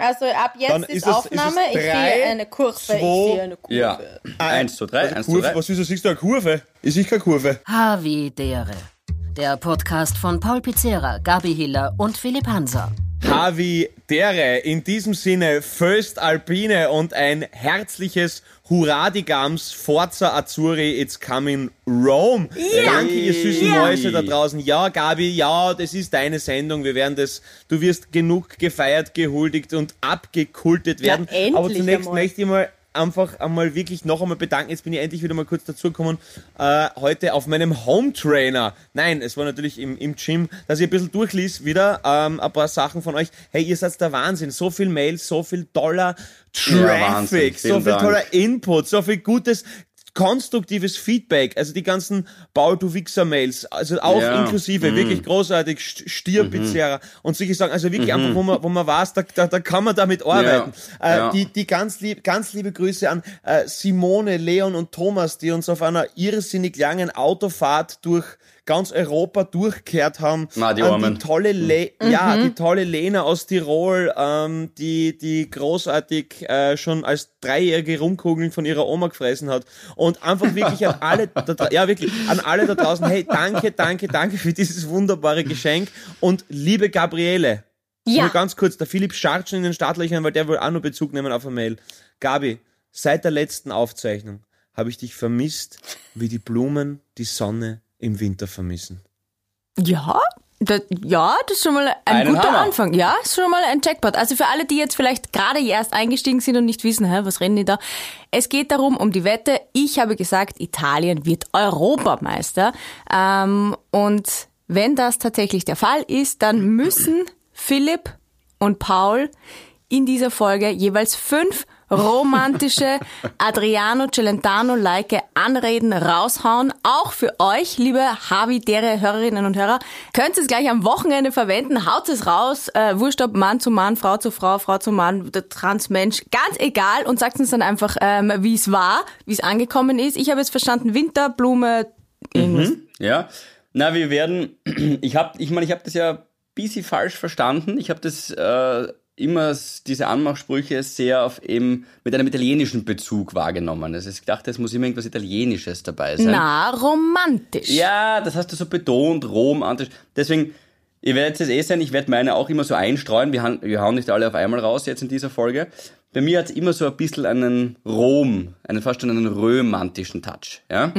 Also ab Dann jetzt ist ist, es- ist Aufnahme. es ich drei, sehe eine Kurve. zwei, ich sehe eine Kurve. Ja. Eins, zwei, drei, Also eins, zwei, Kurve, drei. was wieso siehst du eine Kurve? Ich sehe keine Kurve. Havidere. Der Podcast von Paul Pizzera, Gabi Hiller und Philipp Hanser. Havi Dere. In diesem Sinne, Föst Alpine und ein herzliches Hurradigams Forza Azzurri, it's coming Rome. Danke, ihr süßen Mäuse da draußen. Ja, Gabi, ja, das ist deine Sendung. Wir werden das, du wirst genug gefeiert, gehuldigt und abgekultet werden. endlich Aber zunächst einmal. möchte ich mal einfach einmal wirklich noch einmal bedanken. Jetzt bin ich endlich wieder mal kurz dazugekommen, äh, heute auf meinem Home Trainer. Nein, es war natürlich im, im Gym, dass ich ein bisschen durchlies wieder ähm, ein paar Sachen von euch. Hey, ihr seid der Wahnsinn. So viel Mails, so viel toller Ja. Traffic, so Vielen viel Dank. toller Input, so viel gutes konstruktives Feedback, also die ganzen Paul du Wichser Mails, also auch Ja. Mhm. inklusive, wirklich großartig, St- Stierpizzeria und solche Sachen, also wirklich einfach, wo man, wo man weiß, da, da, da kann man damit arbeiten. Äh, Ja. Die, die ganz, lieb, ganz liebe Grüße an äh, Simone, Leon und Thomas, die uns auf einer irrsinnig langen Autofahrt durch ganz Europa durchgekehrt haben. Na, die Armen. die tolle Le ja, die tolle Lena aus Tirol, ähm, die die großartig äh, schon als dreijährige Rumkugeln von ihrer Oma gefressen hat und einfach wirklich an alle, da, ja wirklich an alle da draußen. Hey, danke, danke, danke für dieses wunderbare Geschenk und liebe Gabriele. Ja. Nur ganz kurz, der Philipp scharrt schon in den Startlöchern, weil der will auch nur Bezug nehmen auf eine Mail. Gabi, seit der letzten Aufzeichnung habe ich dich vermisst, wie die Blumen die Sonne im Winter vermissen. Ja, das, ja, das ist schon mal ein Einen guter Hammer. Anfang. Ja, ist schon mal ein Jackpot. Also für alle, die jetzt vielleicht gerade erst eingestiegen sind und nicht wissen, hä, was reden die da? Es geht darum, um die Wette. Ich habe gesagt, Italien wird Europameister. Ähm, und wenn das tatsächlich der Fall ist, dann müssen Philipp und Paul in dieser Folge jeweils fünf romantische Adriano Celentano-like Anreden raushauen. Auch für euch, liebe Havidere Hörerinnen und Hörer. Könnt ihr es gleich am Wochenende verwenden. Haut es raus. Äh, wurscht ob Mann zu Mann, Frau zu Frau, Frau zu Mann, der Transmensch. Ganz egal. Und sagt uns dann einfach, ähm, wie es war, wie es angekommen ist. Ich habe jetzt verstanden, Winter, Blume, irgendwas. Ja. Na, wir werden, ich habe, ich meine, ich habe das ja bisschen falsch verstanden. Ich habe das äh, immer diese Anmachsprüche sehr auf eben mit einem italienischen Bezug wahrgenommen. Also ich dachte, es muss immer irgendwas Italienisches dabei sein. Na, romantisch. Ja, das hast du so betont, romantisch. Deswegen, ihr werdet es eh sein, ich werde meine auch immer so einstreuen. Wir, hauen- wir hauen nicht alle auf einmal raus jetzt in dieser Folge. Bei mir hat es immer so ein bisschen einen Rom, einen fast schon einen romantischen Touch. Ja?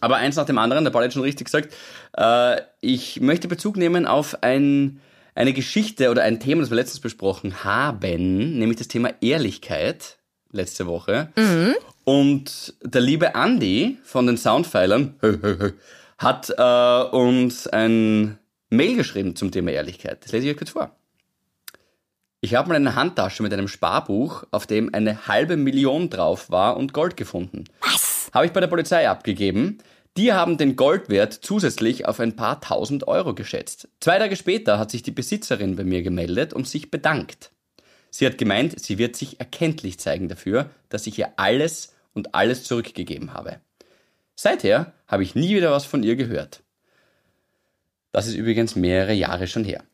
Aber eins nach dem anderen, der Paul hat schon richtig gesagt, äh, ich möchte Bezug nehmen auf ein, eine Geschichte oder ein Thema, das wir letztens besprochen haben, nämlich das Thema Ehrlichkeit letzte Woche. Und der liebe Andy von den Soundpfeilern hat äh, uns ein Mail geschrieben zum Thema Ehrlichkeit. Das lese ich euch kurz vor. Ich habe mal eine Handtasche mit einem Sparbuch, auf dem eine halbe Million drauf war und Gold gefunden. Was? Habe ich bei der Polizei abgegeben. Die haben den Goldwert zusätzlich auf ein paar tausend Euro geschätzt. Zwei Tage später hat sich die Besitzerin bei mir gemeldet und sich bedankt. Sie hat gemeint, sie wird sich erkenntlich zeigen dafür, dass ich ihr alles und alles zurückgegeben habe. Seither habe ich nie wieder was von ihr gehört. Das ist übrigens mehrere Jahre schon her.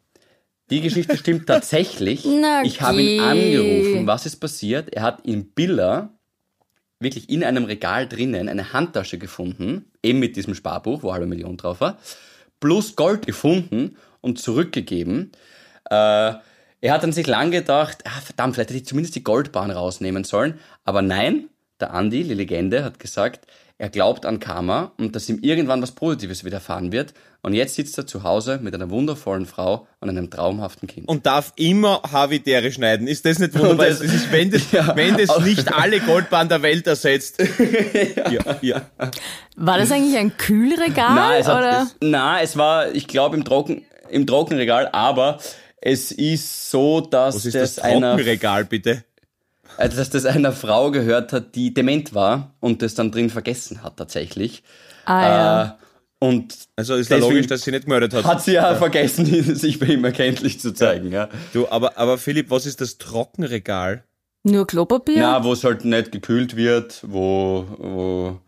Die Geschichte stimmt tatsächlich. Na ich habe ihn angerufen. Was ist passiert? Er hat in Billa wirklich in einem Regal drinnen eine Handtasche gefunden, eben mit diesem Sparbuch, wo halbe Million drauf war, plus Gold gefunden und zurückgegeben. Äh, er hat dann sich lang gedacht, ah, verdammt, vielleicht hätte ich zumindest die Goldbahn rausnehmen sollen. Aber nein, der Andi, die Legende, hat gesagt, er glaubt an Karma und dass ihm irgendwann was Positives widerfahren wird. Und jetzt sitzt er zu Hause mit einer wundervollen Frau und einem traumhaften Kind. Und darf immer Havidere schneiden. Ist das nicht wunderbar? Und Das, das- ist, wenn das, Ja. wenn das nicht alle Goldbahnen der Welt ersetzt. ja, ja. War das eigentlich ein Kühlregal? Na, es, hat, oder? es, na, es war, ich glaube, im, Trocken, im Trockenregal, aber es ist so, dass Was ist das, das einer, Trockenregal, bitte? Äh, dass das einer Frau gehört hat, die dement war und das dann drin vergessen hat tatsächlich. Ah, ja. Äh, und Also ist ja logisch, dass sie nicht gemeldet hat. hat sie ja, vergessen, sich bei ihm erkenntlich zu zeigen. Ja. Du, aber, aber Philipp, was ist das Trockenregal? Nur Klopapier? Na, wo es halt nicht gekühlt wird, wo, wo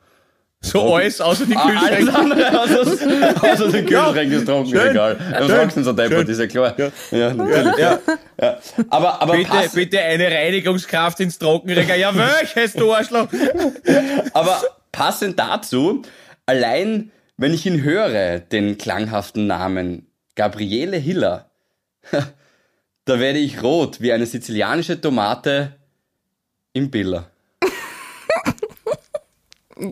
So alles außer die Ah, Kühlschränke. andere außer, außer den Kühlschrank ist trocken, schön, egal. Du schön, sagst so deppert, ist ja klar. Ja. Ja, natürlich. Ja, Ja. Aber, aber, bitte, pass, bitte eine Reinigungskraft ins Trockenregal. Ja, welches, du Arschloch? aber passend dazu, allein wenn ich ihn höre, den klanghaften Namen Gabriele Hiller, da werde ich rot wie eine sizilianische Tomate im Biller.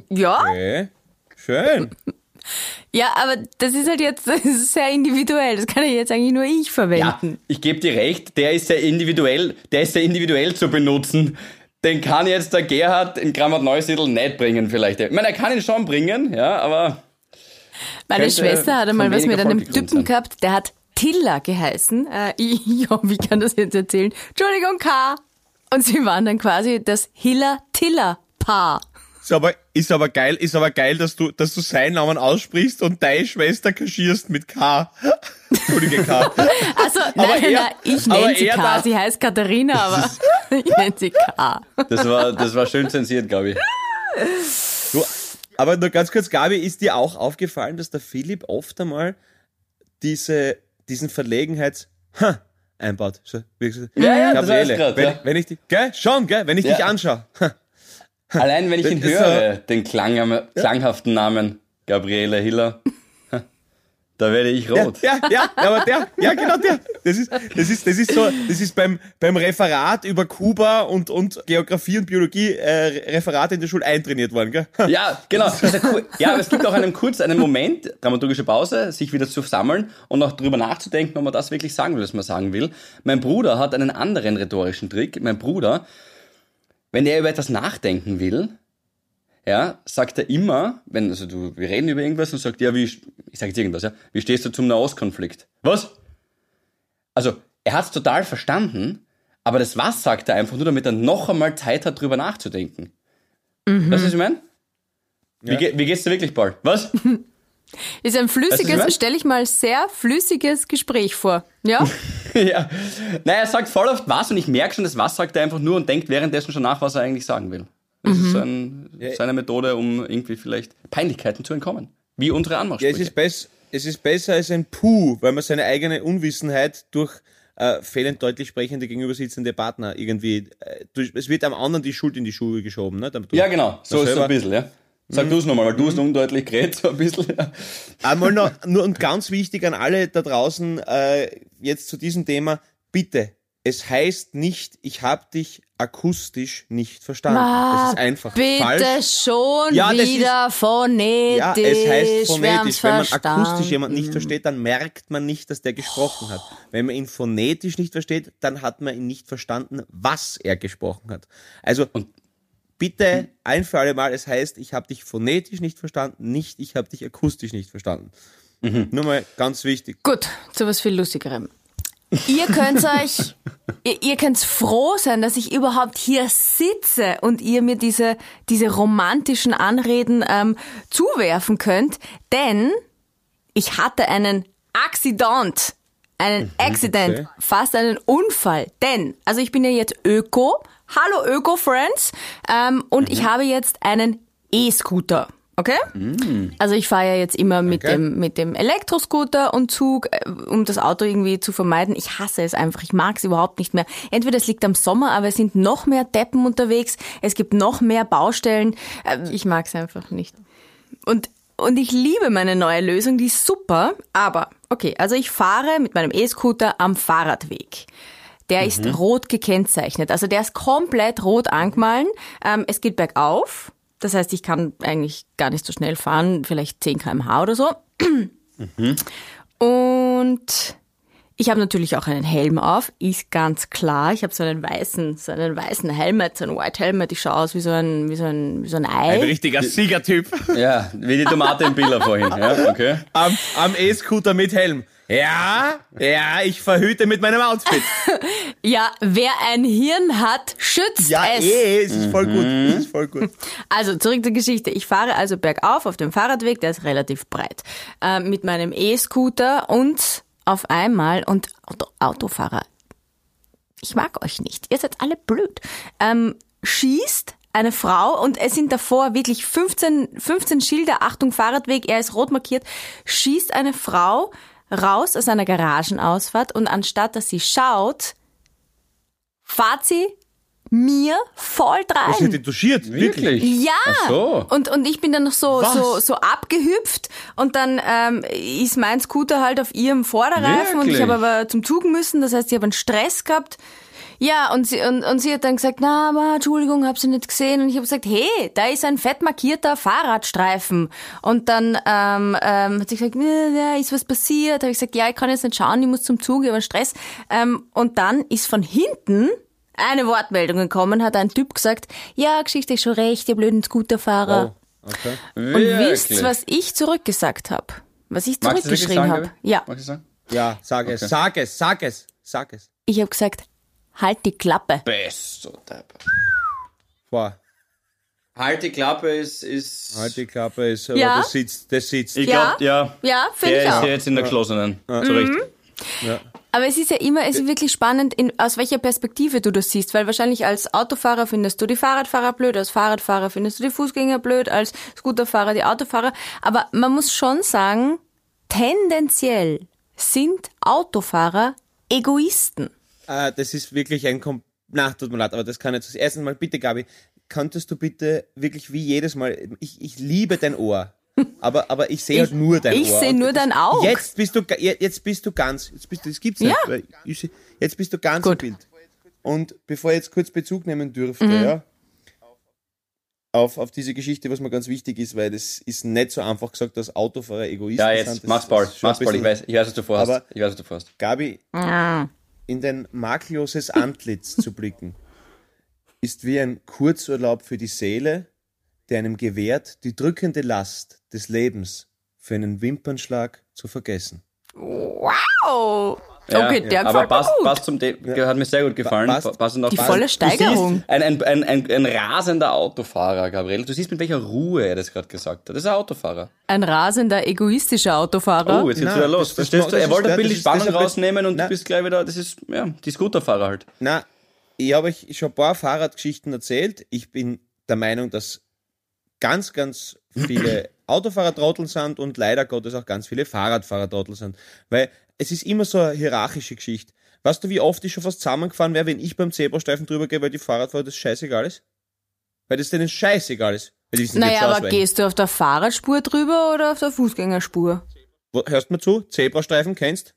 Ja, Okay. Schön. ja, aber das ist halt jetzt ist sehr individuell. Das kann ja jetzt eigentlich nur ich Ja, verwenden. ich gebe dir recht, der ist sehr individuell, der ist sehr individuell zu benutzen. Den kann jetzt der Gerhard in Grammat Neusiedl nicht bringen vielleicht. Ich meine, er kann ihn schon bringen, ja, aber Meine Schwester hat einmal was mit einem Typen sein. gehabt, der hat Tilla geheißen. Äh, ich, ja, wie kann das jetzt erzählen? Entschuldigung, K. Und sie waren dann quasi das Hiller-Tiller-Paar. Ist aber, ist aber geil, ist aber geil, dass du, dass du seinen Namen aussprichst und deine Schwester kaschierst mit K. Entschuldige K. Also, nein, nein, er- nein, ich aber nenne sie K. darf- Sie heißt Katharina, aber ich nenne sie K. das war, das war schön zensiert, glaube ich. Du, aber nur ganz kurz, Gabi, ist dir auch aufgefallen, dass der Philipp oft einmal diese, diesen Verlegenheits ha, einbaut? So, wie gesagt, Ja, ja, das Gabriele, heißt grad, wenn, ja. ich, wenn ich dich, gell, schon, gell, wenn ich Ja. dich anschaue. Ha, Allein wenn ich ihn höre, den klang, klanghaften Namen Gabriele Hiller, da werde ich Ja, rot. ja, ja, aber der, ja, genau der. Das ist, das ist, das ist so, das ist beim, beim Referat über Kuba und, und Geografie und Biologie, äh, Referat in der Schule eintrainiert worden, gell? Ja, genau. Ja, cool. ja, aber es gibt auch einen kurz einen Moment, dramaturgische Pause, sich wieder zu sammeln und auch drüber nachzudenken, ob man das wirklich sagen will, was man sagen will. Mein Bruder hat einen anderen rhetorischen Trick. Mein Bruder, wenn er über etwas nachdenken will, ja, sagt er immer, wenn, also du, wir reden über irgendwas und sagt, ja, wie, ich sage jetzt irgendwas, ja, wie stehst du zum Nahostkonflikt? Was? Also, er hat es total verstanden, aber das was sagt er einfach nur, damit er noch einmal Zeit hat, drüber nachzudenken. Weißt du, was ich meine? Wie, wie geht's dir wirklich, Paul? Was? Ist ein Weißt du, flüssiges, stelle ich mal sehr flüssiges Gespräch vor. Ja? ja. Naja, er sagt voll oft was und ich merke schon, das was sagt er einfach nur und denkt währenddessen schon nach, was er eigentlich sagen will. Das ist ein, seine Methode, um irgendwie vielleicht Peinlichkeiten zu entkommen. Wie unsere Ja, es Anmachsprüche. ist, es ist besser als ein Puh, weil man seine eigene Unwissenheit durch äh, fehlend deutlich sprechende gegenüber sitzende Partner irgendwie, äh, durch, es wird am anderen die Schuld in die Schuhe geschoben, ne? ja, genau. So ist es ein bisschen, ja. Sag du es nochmal, weil du hast undeutlich geredet, so ein bisschen. Einmal noch, nur und ganz wichtig an alle da draußen, äh, jetzt zu diesem Thema, bitte, es heißt nicht, ich habe dich akustisch nicht verstanden. das ist einfach Bitte falsch. schon Ja, wieder phonetisch. Ja, es heißt phonetisch. Wenn man verstanden. akustisch jemanden nicht versteht, dann merkt man nicht, dass der gesprochen hat. Wenn man ihn phonetisch nicht versteht, dann hat man ihn nicht verstanden, was er gesprochen hat. Also bitte ein für alle Mal, es heißt, ich habe dich phonetisch nicht verstanden, nicht ich habe dich akustisch nicht verstanden. Nur mal ganz wichtig. Gut, zu was viel Lustigerem. Ihr könnt euch, ihr, ihr könnt froh sein, dass ich überhaupt hier sitze und ihr mir diese, diese romantischen Anreden ähm, zuwerfen könnt, denn ich hatte einen Accident, einen Accident, okay. fast einen Unfall. Denn, also ich bin ja jetzt Öko, hallo Öko-Friends, ähm, und ich habe jetzt einen E-Scooter. Okay? Also ich fahre ja jetzt immer mit Okay. dem mit dem Elektroscooter und Zug, äh, um das Auto irgendwie zu vermeiden. Ich hasse es einfach. Ich mag es überhaupt nicht mehr. Entweder es liegt am Sommer, aber es sind noch mehr Deppen unterwegs. Es gibt noch mehr Baustellen. Äh, Ich mag es einfach nicht. Und und ich liebe meine neue Lösung, die ist super. Aber okay, also ich fahre mit meinem E-Scooter am Fahrradweg. Der ist rot gekennzeichnet. Also der ist komplett rot angemahlen. Ähm, es geht bergauf. Das heißt, ich kann eigentlich gar nicht so schnell fahren, vielleicht 10 km/h oder so. Und ich habe natürlich auch einen Helm auf, ist ganz klar. Ich habe so einen weißen, so einen weißen Helmet, so einen White Helmet. Ich schaue aus wie so ein, wie so ein, wie so ein Ei. Ein richtiger Siegertyp. ja, wie die Tomate im Biller vorhin. Ja, okay. am am E-Scooter mit Helm. Ja, ja, ich verhüte mit meinem Outfit. Ja, wer ein Hirn hat, schützt Ja, es. eh, es ist voll gut. Es ist voll gut. Also zurück zur Geschichte. Ich fahre also bergauf auf dem Fahrradweg, der ist relativ breit, äh, mit meinem E-Scooter und auf einmal, und Auto, Autofahrer, ich mag euch nicht, ihr seid alle blöd, ähm, schießt eine Frau und es sind davor wirklich 15, 15 Schilder, Achtung Fahrradweg, er ist rot markiert, schießt eine Frau raus aus einer Garagenausfahrt und anstatt dass sie schaut, fahrt sie mir voll Was wird die rein. duschiert? Wirklich? Ja! Ach so. Und, und ich bin dann noch so, Was? so, so abgehüpft und dann ähm, ist mein Scooter halt auf ihrem Vorderreifen und ich Wirklich? habe aber zum Zug müssen, das heißt, ich habe einen Stress gehabt. Ja, und sie, und, und sie hat dann gesagt, na, aber Entschuldigung, hab sie nicht gesehen. Und ich habe gesagt, hey, da ist ein fett markierter Fahrradstreifen. Und dann ähm, ähm, hat sie gesagt, "Ja, ja, ist was passiert? Habe ich gesagt, ja, ich kann jetzt nicht schauen, ich muss zum Zug, ich habe einen Stress. Ähm, und dann ist von hinten eine Wortmeldung gekommen, hat ein Typ gesagt, ja, Geschichte ist schon recht, ihr blöden Scooterfahrer. Oh, okay. Und wisst, was ich zurückgesagt habe? Was ich zurückgeschrieben habe? Ja, Magst du sagen? Ja, sag es, Okay. sag es, sag es, sag es. ich habe gesagt, halt die Klappe. Best, so Depp. Boah, Halt die Klappe ist, ist. halt die Klappe ist, aber Ja. das sitzt, das sitzt. ich Ja. glaub, ja. Ja, finde Der ich ist auch. jetzt in der geschlossenen. Zu Recht. Aber es ist ja immer, es ist wirklich spannend, in, aus welcher Perspektive du das siehst, weil wahrscheinlich als Autofahrer findest du die Fahrradfahrer blöd, als Fahrradfahrer findest du die Fußgänger blöd, als Scooterfahrer die Autofahrer. Aber man muss schon sagen, tendenziell sind Autofahrer Egoisten. Äh, das ist wirklich ein Kom Na, tut mir leid, aber das kann nicht so sein. Erstens mal, bitte, Gabi, könntest du bitte wirklich wie jedes Mal, ich, ich liebe dein Ohr, aber, aber ich sehe halt nur dein ich Ohr. seh Und nur das- dein Auge. Jetzt bist du, jetzt bist du ganz, jetzt bist du, das gibt's nicht. Ja. ich seh- Jetzt bist du ganz Gut. im Bild. Und bevor ich jetzt kurz Bezug nehmen dürfte, Mhm. ja, auf, auf diese Geschichte, was mir ganz wichtig ist, weil das ist nicht so einfach gesagt, dass Autofahrer Egoisten Ja, sind. jetzt, Das mach's ein Mach's Paul. Ich weiß, ich weiß, was du vorhast. Aber- Ich weiß, was du vorhast. Gabi, in dein makelloses Antlitz zu blicken, ist wie ein Kurzurlaub für die Seele, der einem gewährt, die drückende Last des Lebens für einen Wimpernschlag zu vergessen. Wow! Ja, okay, der aber passt, mir gut. passt zum Thema. Hat mir sehr gut gefallen. Passend auch Die passt. volle Steigerung. Ein, ein, ein, ein, ein rasender Autofahrer, Gabriel. Du siehst, mit welcher Ruhe er das gerade gesagt hat. Das ist ein Autofahrer. Ein rasender, egoistischer Autofahrer. Oh, jetzt geht's wieder los. das- das Verstehst mag- du? das Er wollte ein das bisschen ist- Spannung das ist- rausnehmen und Nein. du bist gleich wieder, das ist, ja, die Scooterfahrer halt. Na, ich habe euch schon ein paar Fahrradgeschichten erzählt. Ich bin der Meinung, dass ganz, ganz viele Autofahrer Trottel sind und leider Gottes auch ganz viele Fahrradfahrer Trottel sind. Weil es ist immer so eine hierarchische Geschichte. Weißt du, wie oft ich schon fast zusammengefahren wäre, wenn ich beim Zebrastreifen drüber gehe, weil die Fahrradfahrer das scheißegal ist? Weil das denen scheißegal ist. Naja, aber gehst du auf der Fahrradspur drüber oder auf der Fußgängerspur? Hörst du mir zu? Zebrastreifen kennst?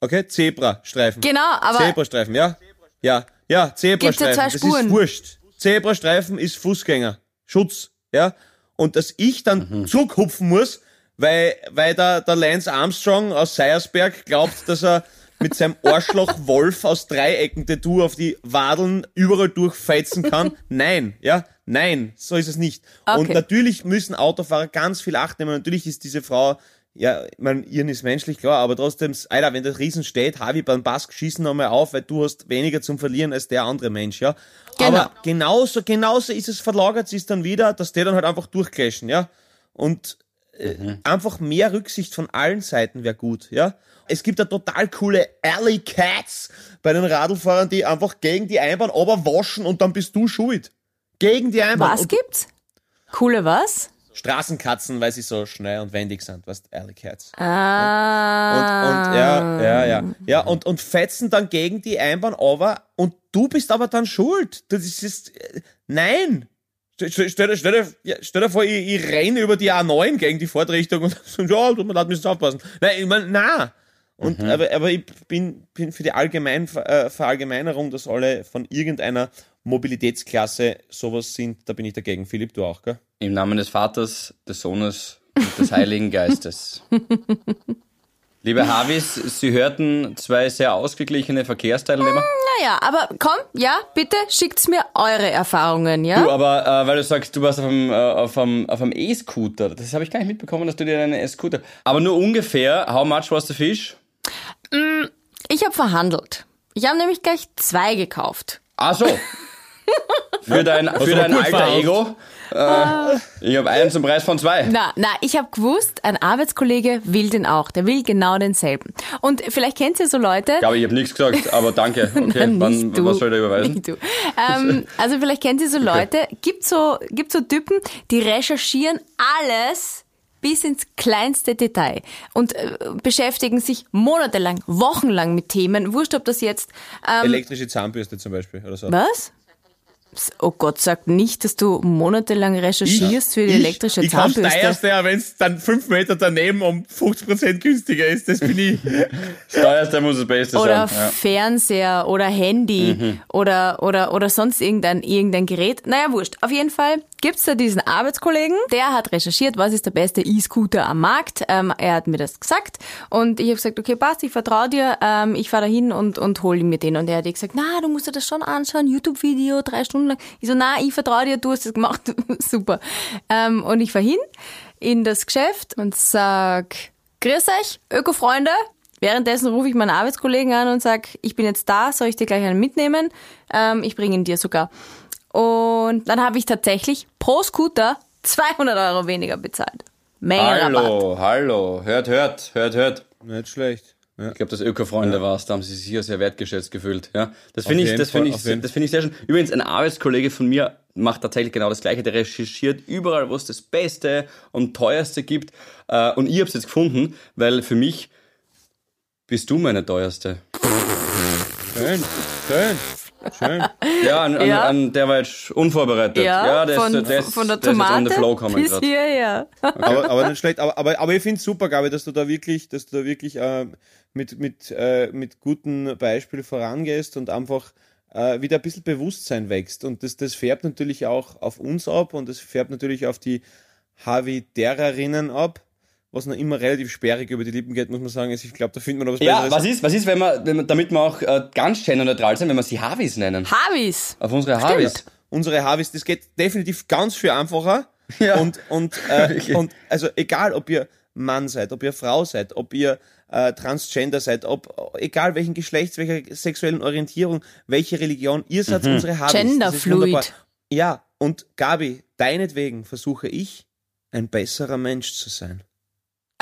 Okay, Zebrastreifen. Genau, aber Zebrastreifen, ja? Ja, ja, Zebrastreifen. zwei das Spuren. ist wurscht. Zebrastreifen ist Fußgänger. Schutz, ja? Und dass ich dann Mhm. zurückhupfen muss, weil, weil der, der Lance Armstrong aus Seiersberg glaubt, dass er mit seinem Arschloch Wolf aus Dreiecken Tattoo auf die Wadeln überall durchfeizen kann. Nein, ja, nein, so ist es nicht. Und Okay. natürlich müssen Autofahrer ganz viel Acht nehmen. Natürlich ist diese Frau, ja, ich mein, ihren ist menschlich, klar, aber trotzdem, Alter, wenn der Riesen steht, Harvey beim Pass, schießen nochmal auf, weil du hast weniger zum Verlieren als der andere Mensch, ja. Genau. Aber genauso, genauso ist es verlagert, sie ist dann wieder, dass die dann halt einfach durchclashen, ja. Und äh, einfach mehr Rücksicht von allen Seiten wäre gut, ja. Es gibt da total coole Alley Cats bei den Radlfahrern, die einfach gegen die Einbahn aber waschen und dann bist du schuld. Gegen die Einbahn. was und gibt's? Coole was? Straßenkatzen, weil sie so schnell und wendig sind, was Alley Cats. Und, Ah. und ja, ja, ja. Ja, und, und fetzen dann gegen die Einbahn aber und du bist aber dann schuld. Das ist, äh, nein. Stell, stell, stell, dir- stell, dir, vor, ich, ich renne über die A9 gegen die Fahrtrichtung und so, ja, leid, müsst ihr aufpassen. Nein, ich mein, na. Und, aber, aber ich bin, bin für die Allgemein, äh, Verallgemeinerung, dass alle von irgendeiner Mobilitätsklasse sowas sind, da bin ich dagegen. Philipp, du auch, gell? Im Namen des Vaters, des Sohnes und des Heiligen Geistes. Liebe Havis, Sie hörten zwei sehr ausgeglichene Verkehrsteilnehmer. Naja, aber komm, ja, bitte schickt's mir eure Erfahrungen, ja? Du, aber äh, weil du sagst, du warst auf einem, äh, auf einem, auf einem E-Scooter. Das habe ich gar nicht mitbekommen, dass du dir einen E-Scooter. Aber nur ungefähr, how much was the fish? Ich habe verhandelt. Ich habe nämlich gleich zwei gekauft. Ach so. Für dein, für dein gut alter verhaucht. Ego. Äh, ich habe einen zum Preis von zwei. Na, na, ich habe gewusst, ein Arbeitskollege will den auch. Der will genau denselben. Und vielleicht kennt ihr so Leute. Ich glaube, ich habe nichts gesagt, aber danke. Okay, Nein, wann, du. was soll ich überweisen? Nicht du. Ähm, also vielleicht kennt ihr so Leute, gibt so, gibt so Typen, die recherchieren alles bis ins kleinste Detail und äh, beschäftigen sich monatelang, wochenlang mit Themen. Wurscht, ob das jetzt... Ähm, Elektrische Zahnbürste zum Beispiel oder so. was? Oh Gott, sag nicht, dass du monatelang recherchierst für die elektrische ich Zahnbürste. teuerste, ja, wenn es dann fünf Meter daneben um 50% günstiger ist. Das bin ich. Das teuerste muss das Beste oder sein. Ja. Fernseher oder Handy Mhm. oder, oder, oder sonst irgendein, irgendein Gerät. Naja, wurscht. Auf jeden Fall gibt's da diesen Arbeitskollegen, der hat recherchiert, was ist der beste E-Scooter am Markt. Ähm, er hat mir das gesagt und ich habe gesagt, okay, passt, ich vertraue dir, ähm, ich fahre da hin und, und hole mir den. Und er hat gesagt, na, du musst dir das schon anschauen, YouTube-Video, drei Stunden lang. Ich so, na, ich vertraue dir, du hast das gemacht, super. Ähm, und ich fahr hin in das Geschäft und sag, grüß euch, Öko-Freunde, Währenddessen rufe ich meinen Arbeitskollegen an und sag, ich bin jetzt da, soll ich dir gleich einen mitnehmen? Ähm, ich bringe ihn dir sogar. Und dann habe ich tatsächlich pro Scooter 200 Euro weniger bezahlt. Menge Rabatt. Hallo, hallo. Hört, hört, hört, hört. Nicht schlecht. Ja. Ich glaube, das Öko-Freunde war's, da haben sie sich sicher sehr wertgeschätzt gefühlt. Ja, das finde ich, das finde ich, das finde ich sehr schön. Übrigens, ein Arbeitskollege von mir macht tatsächlich genau das Gleiche. Der recherchiert überall, wo es das Beste und Teuerste gibt. Äh, Und ich habe es jetzt gefunden, weil für mich bist du meine teuerste. Schön, schön, schön. Ja, an, Ja. An, an der war jetzt unvorbereitet. Ja, der von, ist, der ist, von der der ist jetzt on Tomate the flow kommen bis gerade. hierher. Aber, aber nicht schlecht. Aber, aber, aber ich finde es super, Gabi, dass du da wirklich, dass du da wirklich äh, mit, mit, äh, mit guten Beispielen vorangehst und einfach äh, wieder ein bisschen Bewusstsein wächst. Und das, das färbt natürlich auch auf uns ab und das färbt natürlich auf die Havidererinnen ab, was noch immer relativ sperrig über die Lippen geht, muss man sagen. Ich glaube, da findet man noch was Ja, Besseres. was ist, was ist, wenn wir, wenn wir damit wir auch äh, ganz genderneutral sind, wenn wir sie Havis nennen? Havis. Auf unsere Havis. unsere Havis, das geht definitiv ganz viel einfacher. Ja. Und, und, äh, Wirklich. und also egal, ob ihr Mann seid, ob ihr Frau seid, ob ihr äh, Transgender seid, ob egal welchen Geschlechts, welcher sexuellen Orientierung, welche Religion, ihr seid Mhm. unsere Havis. Das ist Genderfluid. Ja, und Gabi, deinetwegen versuche ich, ein besserer Mensch zu sein.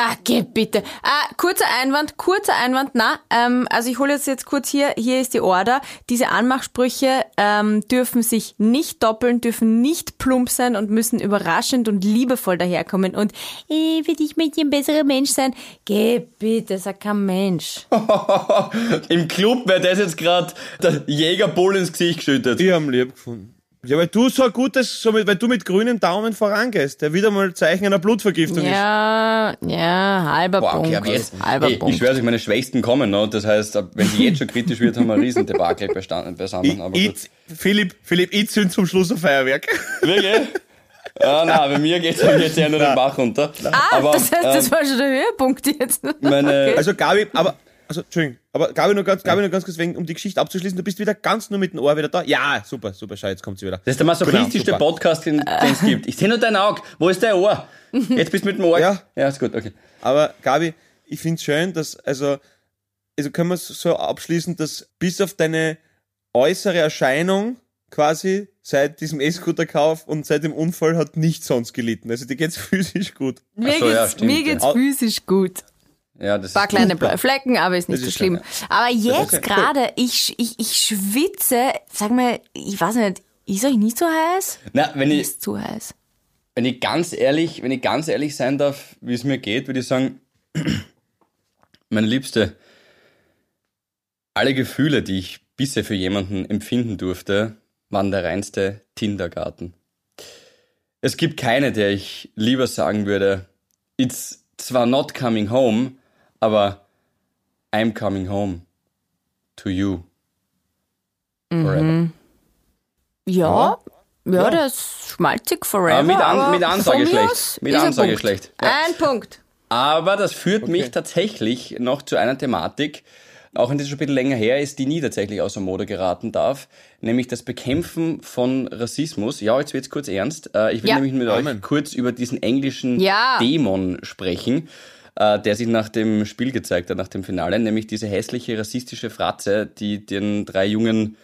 Ah, geh bitte. Ah, kurzer Einwand, kurzer Einwand, na, ähm, also ich hole jetzt jetzt kurz hier, hier ist die Order. Diese Anmachsprüche ähm, dürfen sich nicht doppeln, dürfen nicht plump sein und müssen überraschend und liebevoll daherkommen. Und, eh, will ich mit dir ein besserer Mensch sein? Geh bitte, sag kein Mensch. Im Club wäre das jetzt gerade der Jägerbull ins Gesicht geschüttet. Die haben lieb gefunden. Ja, weil du so ein gutes, so mit, weil du mit grünem Daumen vorangehst, der wieder mal Zeichen einer Blutvergiftung ist. Ja, ja, halber Boah, Punkt. okay, aber jetzt, halber ey, ich Punkt. schwöre euch, meine Schwächsten kommen noch. Das heißt, wenn sie jetzt schon kritisch wird, haben wir einen riesen Debakel bestanden, beisammen. Aber Ich, gut. ich, Philipp, Philipp, ich zünd zum Schluss ein Feuerwerk. Wirklich? Ah, nein, bei mir geht's jetzt ja nur den Bach runter. ah, aber, das heißt, das ähm, war schon der Höhepunkt jetzt. meine, Also Gabi, aber, also, Entschuldigung, aber Gabi nur ganz, Gabi nur ganz kurz wegen, um die Geschichte abzuschließen, du bist wieder ganz nur mit dem Ohr wieder da. Ja, super, super, schau, jetzt kommt sie wieder. das ist der masochistischste Genau. Podcast, den es gibt. Ich sehe nur dein Auge. Wo ist dein Ohr? Jetzt bist du mit dem Ohr. Ja. Ja, ist gut, okay. Aber Gabi, ich find's schön, dass, also, also können wir es so abschließen, dass bis auf deine äußere Erscheinung quasi seit diesem E-Scooter-Kauf und seit dem Unfall hat nichts sonst gelitten. Also dir geht's physisch gut. Mir so, ja, geht's, stimmt, mir geht's ja. physisch gut. Ja, das paar ist kleine blaue Flecken, aber ist nicht Das so ist schlimm. Aber jetzt okay. gerade, ich, ich, ich schwitze, sag mal, ich weiß nicht, ist euch nicht so heiß? Na, wenn ich, Ist zu heiß. wenn ich ganz ehrlich, wenn ich ganz ehrlich sein darf, wie es mir geht, würde ich sagen, meine Liebste, alle Gefühle, die ich bisher für jemanden empfinden durfte, waren der reinste Kindergarten. Es gibt keine, der ich lieber sagen würde, it's zwar not coming home, aber I'm coming home to you. Forever. Ja, ja, das ist schmalzig forever. Aber mit An- aber mit Ansage schlecht. Mit ist ein Ansage Punkt. schlecht. Ja. Ein Punkt. Aber das führt mich tatsächlich noch zu einer Thematik, auch wenn das schon ein bisschen länger her ist, die nie tatsächlich außer Mode geraten darf, nämlich das Bekämpfen von Rassismus. Ja, jetzt wird's kurz ernst. Äh, Ich will Ja. nämlich mit Amen. euch kurz über diesen englischen Ja. Dämon sprechen, äh, der sich nach dem Spiel gezeigt hat, nach dem Finale, nämlich diese hässliche rassistische Fratze, die den drei jungen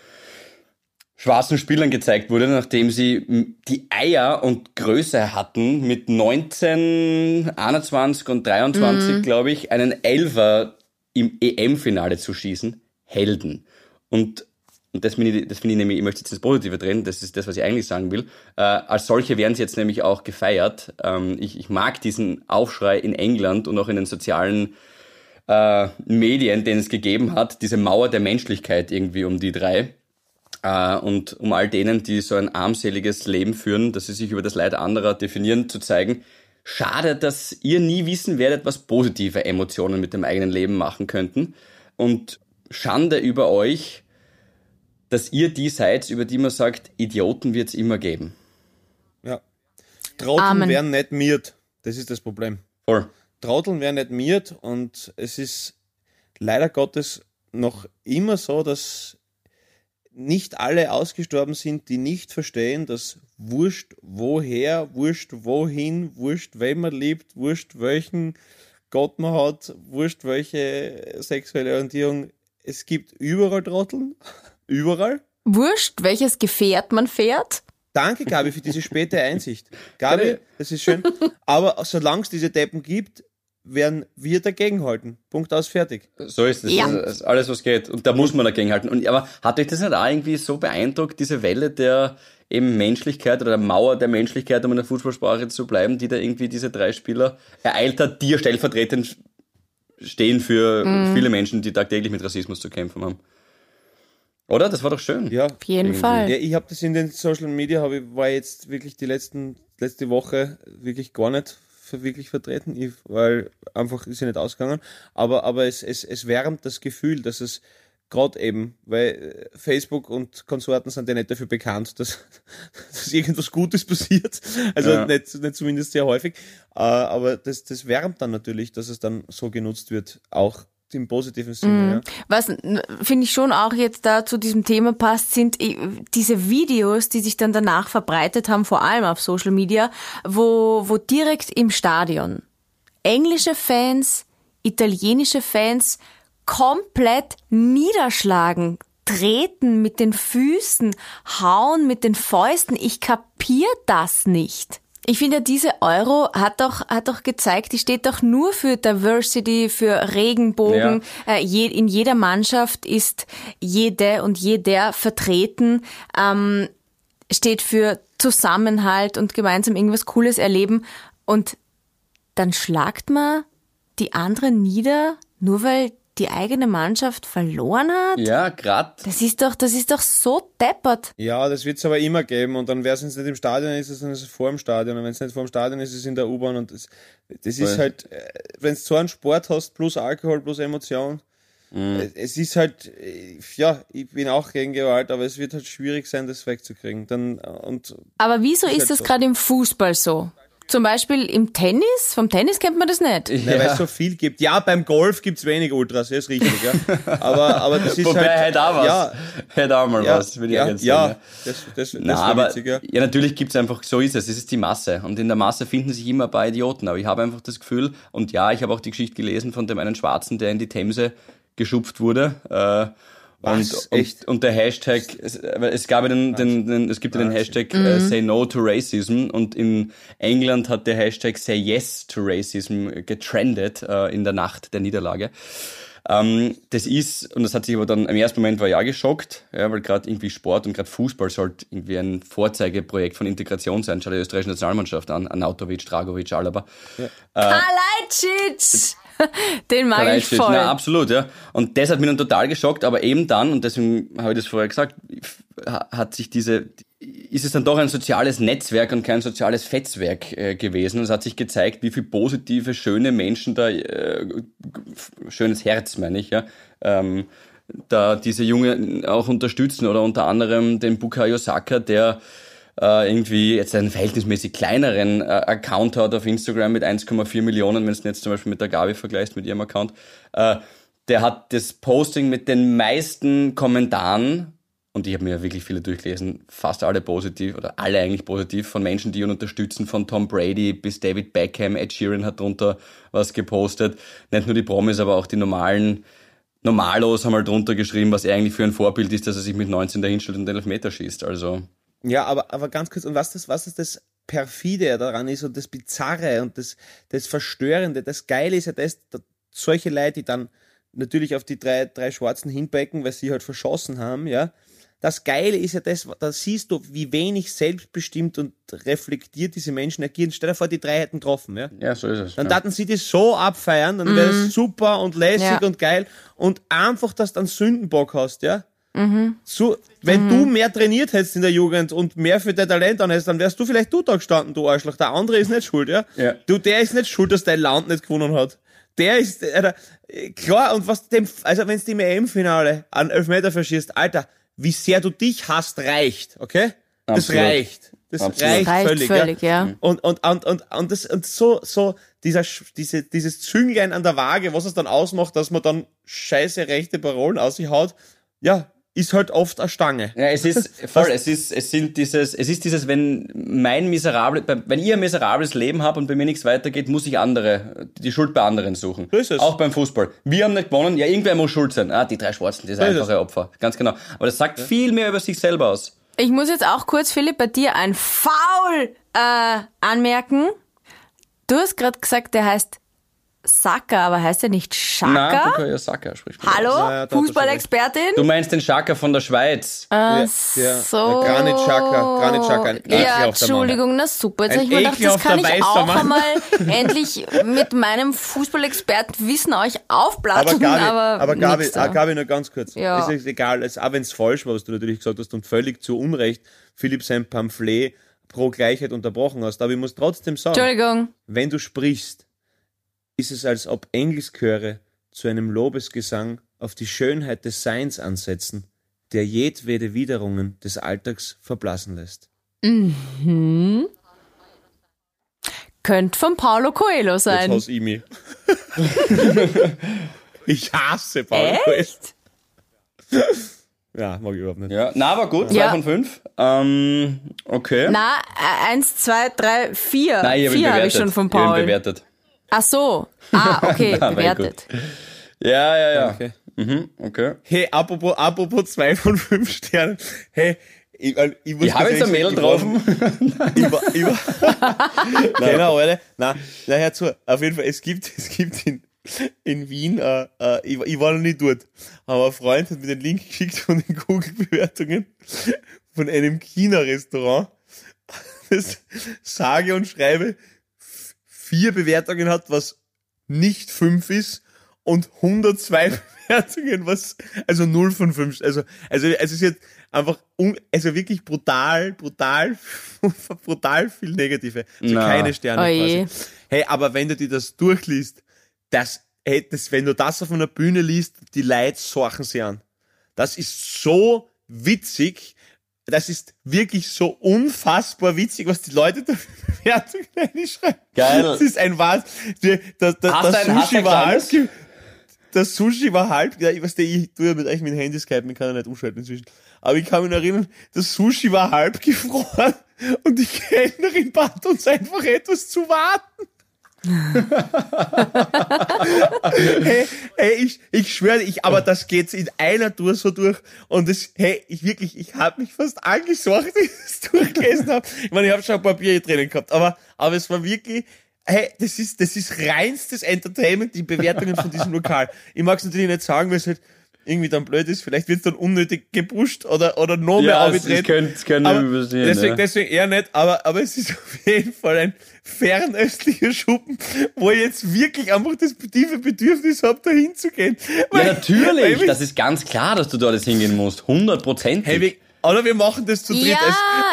schwarzen Spielern gezeigt wurde, nachdem sie die Eier und Größe hatten, mit 19, 21 und 23, mhm. glaube ich, einen Elfer im EM-Finale zu schießen. Helden. Und, und das finde ich, das finde ich nämlich, ich möchte jetzt ins Positive drehen, das ist das, was ich eigentlich sagen will. Äh, als solche werden sie jetzt nämlich auch gefeiert. Ähm, ich, ich mag diesen Aufschrei in England und auch in den sozialen äh, Medien, den es gegeben hat, diese Mauer der Menschlichkeit irgendwie um die drei. Äh, und um all denen, die so ein armseliges Leben führen, dass sie sich über das Leid anderer definieren, zu zeigen, schade, dass ihr nie wissen werdet, was positive Emotionen mit dem eigenen Leben machen könnten. Und Schande über euch, dass ihr die seid, über die man sagt, Idioten wird es immer geben. Ja. Trotteln werden nicht miert. Das ist das Problem. Voll. Trotteln werden nicht miert und es ist leider Gottes noch immer so, dass nicht alle ausgestorben sind, die nicht verstehen, dass wurscht woher, wurscht wohin, wurscht wen man liebt, wurscht welchen Gott man hat, wurscht welche sexuelle Orientierung, es gibt überall Trotteln, überall. Wurscht, welches Gefährt man fährt. Danke, Gabi, für diese späte Einsicht. Gabi, das ist schön. Aber solange es diese Deppen gibt, werden wir dagegenhalten. Punkt aus, fertig. So ist es. Ja. Das ist alles, was geht. Und da muss man dagegenhalten. Und, aber hat euch das nicht auch irgendwie so beeindruckt, diese Welle der eben Menschlichkeit oder der Mauer der Menschlichkeit, um in der Fußballsprache zu bleiben, die da irgendwie diese drei Spieler ereilt hat, die ja stellvertretend stehen für mhm. viele Menschen, die tagtäglich mit Rassismus zu kämpfen haben. Oder? Das war doch schön. Ja, auf jeden irgendwie. Fall. Ja, ich habe das in den Social Media, hab ich, war jetzt wirklich die letzten, letzte Woche wirklich gar nicht wirklich vertreten, ich, weil einfach ist ja nicht ausgegangen. Aber, aber es, es, es wärmt das Gefühl, dass es gerade eben, weil äh, Facebook und Konsorten sind ja nicht dafür bekannt, dass, dass irgendwas Gutes passiert. Also ja. nicht, nicht zumindest sehr häufig. Äh, aber das, das wärmt dann natürlich, dass es dann so genutzt wird, auch im positiven Sinne. Mhm. Ja. Was finde ich schon auch jetzt da zu diesem Thema passt, sind diese Videos, die sich dann danach verbreitet haben, vor allem auf Social Media, wo, wo direkt im Stadion englische Fans, italienische Fans komplett niederschlagen, treten mit den Füßen, hauen mit den Fäusten. Ich kapier das nicht. Ich finde, diese Euro hat doch, hat doch gezeigt, die steht doch nur für Diversity, für Regenbogen. Ja. Äh, je, in jeder Mannschaft ist jede und jeder vertreten, ähm, steht für Zusammenhalt und gemeinsam irgendwas Cooles erleben. Und dann schlagt man die anderen nieder, nur weil die eigene Mannschaft verloren hat? Ja, grad. Das ist doch, das ist doch so deppert. Ja, das wird es aber immer geben und dann wäre es nicht im Stadion ist, es, dann ist es vor dem Stadion und wenn es nicht vor dem Stadion ist, ist es in der U-Bahn und das, das ist halt, äh, wenn du so einen Sport hast, plus Alkohol, plus Emotion, mhm. es ist halt, äh, ja, ich bin auch gegen Gewalt, aber es wird halt schwierig sein, das wegzukriegen. Dann, und aber wieso ist, ist halt das so. gerade im Fußball so? Zum Beispiel im Tennis? Vom Tennis kennt man das nicht. Ja. Weil es so viel gibt. Ja, beim Golf gibt es wenig Ultras, das ist richtig, ja. Aber, aber das ist Wobei, halt... hätte auch was. Ja, hätte auch mal ja, was, würde ja, ich jetzt Ja, das, das, das Na, aber, witzig, ja. ja, natürlich gibt es einfach, so ist es, es ist die Masse. Und in der Masse finden sich immer ein paar Idioten. Aber ich habe einfach das Gefühl, und ja, ich habe auch die Geschichte gelesen von dem einen Schwarzen, der in die Themse geschupft wurde. Äh, was? Und, und, und, der Hashtag, es, es gab den, den, den, es gibt ja den Hashtag mhm. uh, Say No to Racism und in England hat der Hashtag Say Yes to Racism getrendet uh, in der Nacht der Niederlage. Um, ähm, das ist, und das hat sich aber dann im ersten Moment war ja geschockt, ja, weil gerade irgendwie Sport und gerade Fußball sollte irgendwie ein Vorzeigeprojekt von Integration sein. Schau dir die österreichische Nationalmannschaft an, Anautovic, Dragovic, Alaba. Ja. Äh, Den mag ich voll. Na, absolut, ja. Und das hat mich dann total geschockt, aber eben dann, und deswegen habe ich das vorher gesagt, hat sich diese, ist es dann doch ein soziales Netzwerk und kein soziales Fetzwerk äh, gewesen. Es hat sich gezeigt, wie viele positive, schöne Menschen da, äh, schönes Herz meine ich, ja, ähm, da diese Junge auch unterstützen oder unter anderem den Bukayo Saka, der äh, irgendwie jetzt einen verhältnismäßig kleineren äh, Account hat auf Instagram mit 1,4 Millionen, wenn du jetzt zum Beispiel mit der Gabi vergleichst, mit ihrem Account, äh, der hat das Posting mit den meisten Kommentaren und ich habe mir wirklich viele durchgelesen, fast alle positiv oder alle eigentlich positiv, von Menschen, die ihn unterstützen, von Tom Brady bis David Beckham, Ed Sheeran hat drunter was gepostet. Nicht nur die Promis, aber auch die normalen Normalos haben halt drunter geschrieben, was er eigentlich für ein Vorbild ist, dass er sich mit 19 dahinstellt und den Elfmeter schießt. Also. Ja, aber, aber ganz kurz, und was das, was ist das Perfide daran ist und das Bizarre und das, das Verstörende, das Geile ist ja das, solche Leute, die dann natürlich auf die drei, drei Schwarzen hinbecken, weil sie halt verschossen haben, ja. Das Geile ist ja das, da siehst du, wie wenig selbstbestimmt und reflektiert diese Menschen agieren. Stell dir vor, die drei hätten getroffen, ja. Ja, so ist es. Dann ja. taten sie das so abfeiern, dann wäre es super und lässig Ja. und geil. Und einfach, dass du einen Sündenbock hast, ja. So, wenn du mehr trainiert hättest in der Jugend und mehr für dein Talent an hättest, dann wärst du vielleicht du da gestanden, du Arschloch. Der andere ist nicht schuld, ja? Ja. Du, der ist nicht schuld, dass dein Land nicht gewonnen hat. Der ist, äh, äh, klar, und was dem, also wenn du im EM-Finale an Elfmeter verschießt, Alter, wie sehr du dich hast, reicht, okay? Das Absolut. reicht. Das reicht, Reicht völlig, völlig, ja. Und, und, und, und, und, das, und so, so, dieser, diese, dieses Zünglein an der Waage, was es dann ausmacht, dass man dann scheiße rechte Parolen aus sich haut, ja, ist halt oft eine Stange. Ja, es ist voll, es ist, es sind dieses, es ist dieses, wenn mein miserable, wenn ihr ein miserables Leben habt und bei mir nichts weitergeht, muss ich andere, die Schuld bei anderen suchen. So ist es. Auch beim Fußball. Wir haben nicht gewonnen, ja, irgendwer muss schuld sein. Ah, die drei Schwarzen, die sind So ist einfache Opfer. Ganz genau. Aber das sagt viel mehr über sich selber aus. Ich muss jetzt auch kurz, Philipp, bei dir ein Foul äh, anmerken. Du hast gerade gesagt, der heißt Saka, aber heißt er nicht Schaka? Bukayo Saka spricht man Hallo. Ja, er Fußballexpertin? Du meinst den Schaka von der Schweiz. Äh, Ja, so. Granit Xhaka, Granit ein Ja. Entschuldigung, na super. Jetzt habe ich mir gedacht, das kann ich ekelhafter auch einmal endlich mit meinem Fußballexpertenwissen euch Aber aufplatteln. Gabi, aber, aber Gabi, ah, Gabi nur ganz kurz. Ja. Es ist egal, es, auch wenn es falsch war, was du natürlich gesagt hast und völlig zu Unrecht Philipp sein Pamphlet pro Gleichheit unterbrochen hast. Aber ich muss trotzdem sagen, Entschuldigung. wenn du sprichst, ist es, als ob Engelschöre zu einem Lobesgesang auf die Schönheit des Seins ansetzen, der jedwede Widerungen des Alltags verblassen lässt. Könnte von Paulo Coelho Jetzt sein. hasse ich mich. ich hasse Paul Coelho. Echt? Ja, mag ich überhaupt nicht. Ja, na, aber gut, zwei Ja. von fünf. Ähm, okay. Na, äh, eins, zwei, drei, vier. Nein, ich hab vier habe bewertet. ich schon von Ich Paul. bewertet. Ach so. Ah, okay, Na, bewertet. Ja, ja, ja. Okay. Mhm, okay. Hey, apropos, apropos zwei von fünf Sternen. Hey, ich, äh, ich muss Ich habe jetzt ein Mädel sagen, getroffen. Ich war, ich war, genau, Alter. Nein, na, hör zu. Auf jeden Fall, es gibt, es gibt in, in Wien, äh, äh, ich, war- ich war noch nie dort, aber ein Freund hat mir den Link geschickt von den Google-Bewertungen von einem China-Restaurant, das sage und schreibe vier Bewertungen hat, was nicht fünf ist und 102 Bewertungen, was, also 0 von 5, also, also, es ist jetzt einfach, un, also wirklich brutal, brutal, brutal viel Negative, also Na. keine Sterne Oje. quasi. Hey, aber wenn du dir das durchliest, das, hey, das, wenn du das auf einer Bühne liest, die Leute sorgen sie an. Das ist so witzig, das ist wirklich so unfassbar witzig, was die Leute da für Bewertungen reinschreiben. Geil. Das ist ein Wahnsinn. Die- Das, das, das Sushi war halb, das Sushi war halb, ja, ich weiß nicht, ich tue ja mit euch mit dem Handy Skype, ich kann ja nicht umschalten inzwischen. Aber ich kann mich noch erinnern, das Sushi war halb gefroren und die Kellnerin bat uns einfach etwas zu warten. Hey, hey, ich, ich schwöre, ich, aber das geht in einer Tour so durch und das, hey, ich wirklich, ich habe mich fast angesorgt, wie ich das durchgelesen habe. Ich meine, ich habe schon ein paar Bier drinnen gehabt, aber, aber es war wirklich, hey, das ist, das ist reinstes Entertainment, die Bewertungen von diesem Lokal. Ich mag es natürlich nicht sagen, weil es halt irgendwie dann blöd ist, vielleicht wird es dann unnötig gepusht oder, oder noch mehr Ja, es- es abgedreht. könnte- es könnte übersehen, Deswegen, ja. deswegen eher nicht, aber, aber es ist auf jeden Fall ein fernöstlicher Schuppen, wo ich jetzt wirklich einfach das tiefe Bedürfnis habe, da hinzugehen. Ja, natürlich. Das ist ganz klar, dass du da alles hingehen musst. Hundertprozentig. Hey, oder wir machen das zu dritt. Ja,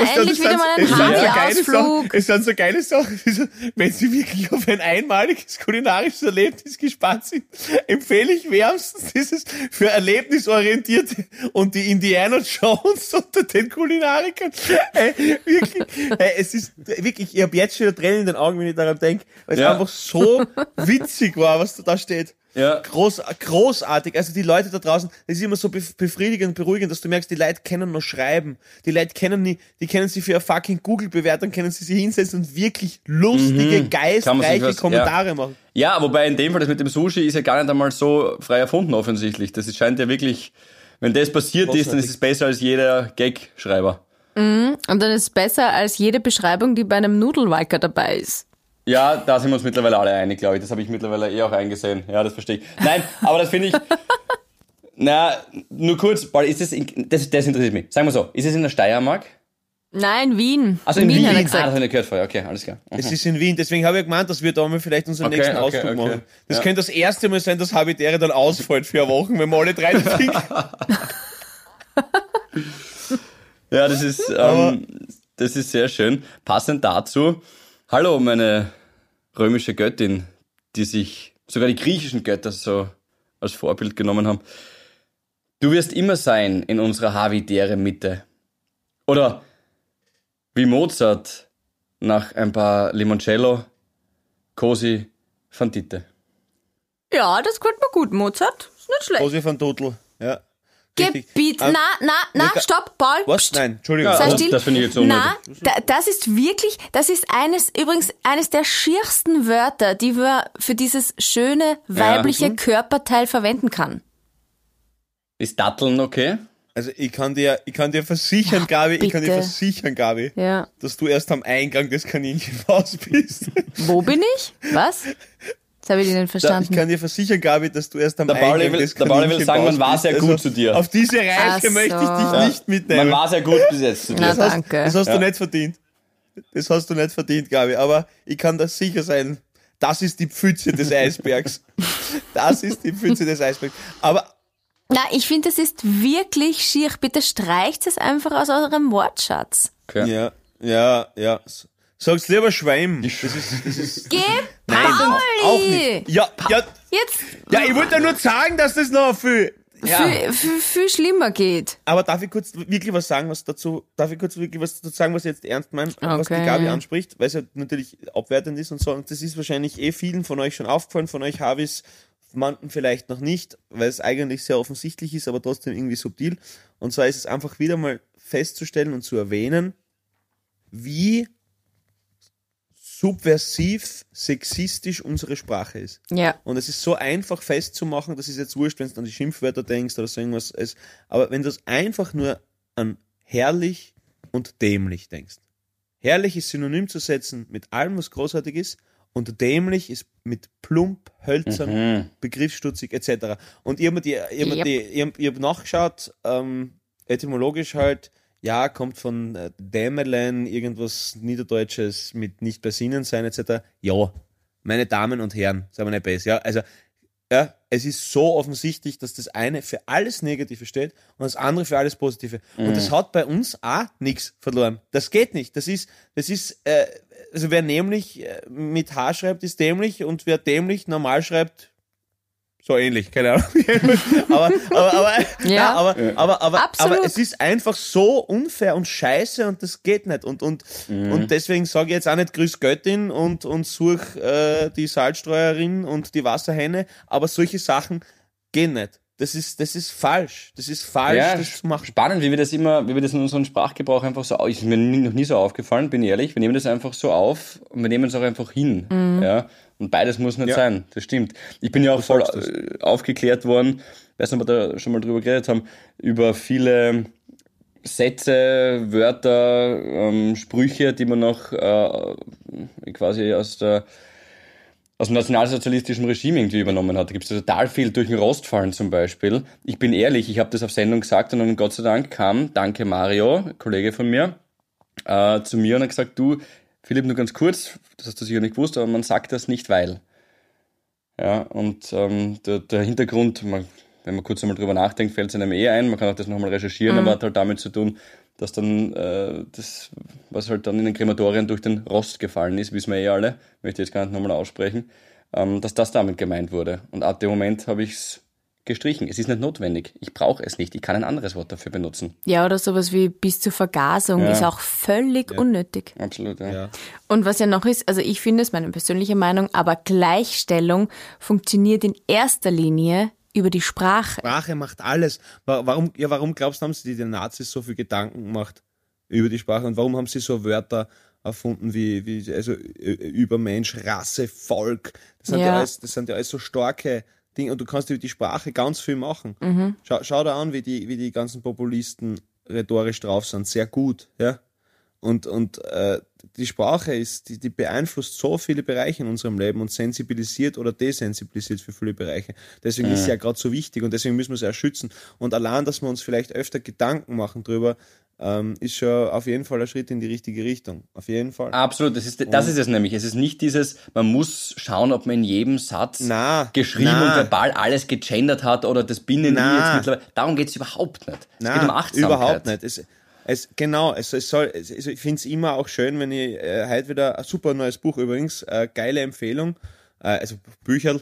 es, es, endlich wieder sind- mal ein. Sachen- Es sind so geile Sachen, also, wenn Sie wirklich auf ein einmaliges kulinarisches Erlebnis gespannt sind, empfehle ich wärmstens dieses für erlebnisorientierte und die Indiana Jones unter den Kulinarikern. Hey, wirklich, hey, es ist wirklich, ich habe jetzt schon Tränen in den Augen, wenn ich daran denke, weil es Ja. einfach so witzig war, was da steht. Ja. Groß, großartig. Also die Leute da draußen, das ist immer so bef- befriedigend und beruhigend, dass du merkst, die Leute können nur schreiben. Die Leute kennen nie, die kennen sie für eine fucking Google-Bewertung, können sie sich hinsetzen und wirklich lustige, Mhm. Geistreiche was- Kommentare machen. Ja, wobei in dem Fall das mit dem Sushi ist ja gar nicht einmal so frei erfunden offensichtlich. Das scheint ja wirklich, wenn das passiert ist, dann ist es besser als jeder Gag-Schreiber. Und dann ist es besser als jede Beschreibung, die bei einem Nudelwalker dabei ist. Ja, da sind wir uns mittlerweile alle einig, glaube ich. Das habe ich mittlerweile eh auch eingesehen. Ja, das verstehe ich. Nein, aber das finde ich. Na, nur kurz, Paul, ist das, in, das, das interessiert mich. Sagen wir so, ist es in der Steiermark? Nein, Wien. Also in Wien, hat er Ah, das gesagt. habe ich gehört vorher. Okay, alles klar. Mhm. Es ist in Wien, deswegen habe ich gemeint, dass wir da mal vielleicht unseren Okay, nächsten okay, Ausflug okay. machen. Das Ja. könnte das erste Mal sein, dass Habitäre dann ausfällt für eine Woche, wenn wir alle drei fliegen. Ja, das ist, ähm, das ist sehr schön. Passend dazu, hallo meine römische Göttin, die sich sogar die griechischen Götter so als Vorbild genommen haben. Du wirst immer sein in unserer havidäre Mitte. Oder wie Mozart nach ein paar Limoncello, Cosi van Dite. Ja, das könnte mir gut, Mozart. Ist nicht schlecht. Rosi van Dudel. Ja. Gebiet. Ähm, Na, na, na, stopp, Paul. Was? Nein, Entschuldigung. Das- still. das finde ich jetzt Na, unnötig. da, das ist wirklich, das ist eines, übrigens, eines der schiersten Wörter, die man für dieses schöne weibliche Mhm. Körperteil verwenden kann. Ist Datteln okay? Also ich kann dir, ich kann dir versichern, Gabi, ich kann dir bitte. versichern, Gabi, Ja. dass du erst am Eingang des Kaninchenhaus bist. Wo bin ich? Was? Das habe ich nicht Da, ich verstanden. kann dir versichern, Gabi, dass du erst am Der Eingang will- des der Pauli will sagen, man war sehr gut Also, zu dir. Auf diese Reise so. möchte ich dich nicht mitnehmen. Man war sehr gut bis jetzt zu dir. Na, das hast, danke. Das hast Ja. du nicht verdient. Das hast du nicht verdient, Gabi. Aber ich kann das sicher sein. Das ist die Pfütze des Eisbergs. Das ist die Pfütze des Eisbergs. Aber Na, ich finde, es ist wirklich schier. Bitte streicht es einfach aus eurem Wortschatz. Okay. ja, ja, ja. Sag's lieber Schwein. Das ist, das ist, Geh, nein, Pauli! auch nicht. Ja, ja, Jetzt ja, ich wollte ja nur sagen, dass das noch viel, ja. viel, viel, viel schlimmer geht. Aber darf ich kurz wirklich was sagen, was dazu, darf ich kurz wirklich was dazu sagen, was ich jetzt ernst meine, was die Okay. Gabi anspricht, weil es ja natürlich abwertend ist und so, und das ist wahrscheinlich eh vielen von euch schon aufgefallen, von euch habe ich es, manchen vielleicht noch nicht, weil es eigentlich sehr offensichtlich ist, aber trotzdem irgendwie subtil. Und zwar ist es einfach wieder mal festzustellen und zu erwähnen, wie subversiv sexistisch unsere Sprache ist. Ja. Und es ist so einfach festzumachen, das ist jetzt wurscht, wenn du an die Schimpfwörter denkst oder so irgendwas. Es, aber wenn du es einfach nur an herrlich und dämlich denkst. Herrlich ist synonym zu setzen mit allem, was großartig ist, und dämlich ist mit plump, hölzern, begriffsstutzig etc. Und ich habe die, ich hab Yep. die, ich hab, ich hab nachgeschaut, ähm, etymologisch halt, ja, kommt von äh, Dämmerlein, irgendwas Niederdeutsches mit nicht bei Sinnen sein etc. Ja, meine Damen und Herren, sagen wir nicht besser. Ja, also ja, es ist so offensichtlich, dass das eine für alles Negative steht und das andere für alles Positive. Und das hat bei uns auch nichts verloren. Das geht nicht. Das ist, das ist, äh, also wer nämlich äh, mit H schreibt, ist dämlich und wer dämlich normal schreibt, so ähnlich, keine Ahnung. aber, aber, aber, Ja. ja. aber, aber, aber, Absolut. aber es ist einfach so unfair und scheiße und das geht nicht. Und, und, und deswegen sage ich jetzt auch nicht Grüß Göttin und, und such äh, die Salzstreuerin und die Wasserhähne, aber solche Sachen gehen nicht. Das ist, das ist falsch. Das ist falsch, Ja, das zu machen. spannend, wie wir das immer, wie wir das in unserem Sprachgebrauch einfach so, ist mir noch nie so aufgefallen, bin ich ehrlich. Wir nehmen das einfach so auf und wir nehmen es auch einfach hin. Ja. Und beides muss nicht Ja. sein. Das stimmt. Ich bin ja auch voll sagst das. äh, aufgeklärt worden, weiß nicht, ob wir da schon mal drüber geredet haben, über viele Sätze, Wörter, ähm, Sprüche, die man noch äh, quasi aus der aus dem nationalsozialistischen Regime irgendwie übernommen hat. Da gibt es total viel durch den Rost fallen zum Beispiel. Ich bin ehrlich, ich habe das auf Sendung gesagt und dann Gott sei Dank kam, danke Mario, Kollege von mir, äh, zu mir und hat gesagt, du, Philipp, nur ganz kurz, das hast du sicher nicht gewusst, aber man sagt das nicht, weil. Ja, und ähm, der, der Hintergrund, man, wenn man kurz einmal drüber nachdenkt, fällt es einem eh ein, man kann auch das nochmal recherchieren, aber hat halt damit zu tun, dass dann äh, das, was halt dann in den Krematorien durch den Rost gefallen ist, wissen wir eh alle, möchte ich jetzt gar nicht nochmal aussprechen, ähm, dass das damit gemeint wurde. Und ab dem Moment habe ich es gestrichen. Es ist nicht notwendig. Ich brauche es nicht. Ich kann ein anderes Wort dafür benutzen. Ja, oder sowas wie bis zur Vergasung Ja. ist auch völlig unnötig. Absolut, ja. Ja. Und was ja noch ist, also ich finde es meine persönliche Meinung, aber Gleichstellung funktioniert in erster Linie über die Sprache. Sprache macht alles. Wa- Warum, ja, warum glaubst du, haben sie den Nazis so viel Gedanken gemacht über die Sprache und warum haben sie so Wörter erfunden wie, wie also Übermensch, Rasse, Volk? Das sind ja, Ja. alles, das sind ja alles so starke Dinge und du kannst über die Sprache ganz viel machen. Schau, schau da an, wie die, wie die ganzen Populisten rhetorisch drauf sind. Sehr gut, ja. Und, und äh, die Sprache ist, die, die beeinflusst so viele Bereiche in unserem Leben und sensibilisiert oder desensibilisiert für viele Bereiche. Deswegen ist sie ja gerade so wichtig und deswegen müssen wir sie auch schützen. Und allein, dass wir uns vielleicht öfter Gedanken machen drüber, ähm, ist schon auf jeden Fall ein Schritt in die richtige Richtung. Auf jeden Fall. Absolut, das ist, das ist es nämlich. Es ist nicht dieses, man muss schauen, ob man in jedem Satz Na, geschrieben na. und verbal alles gegendert hat oder das Binnen Na. jetzt mittlerweile. Darum geht's überhaupt nicht. Es Nein, geht um Achtsamkeit. überhaupt nicht. Es, es, genau, es, es soll, es, ich finde es immer auch schön, wenn ich äh, heute wieder ein super neues Buch übrigens, äh, geile Empfehlung, äh, also Bücherl,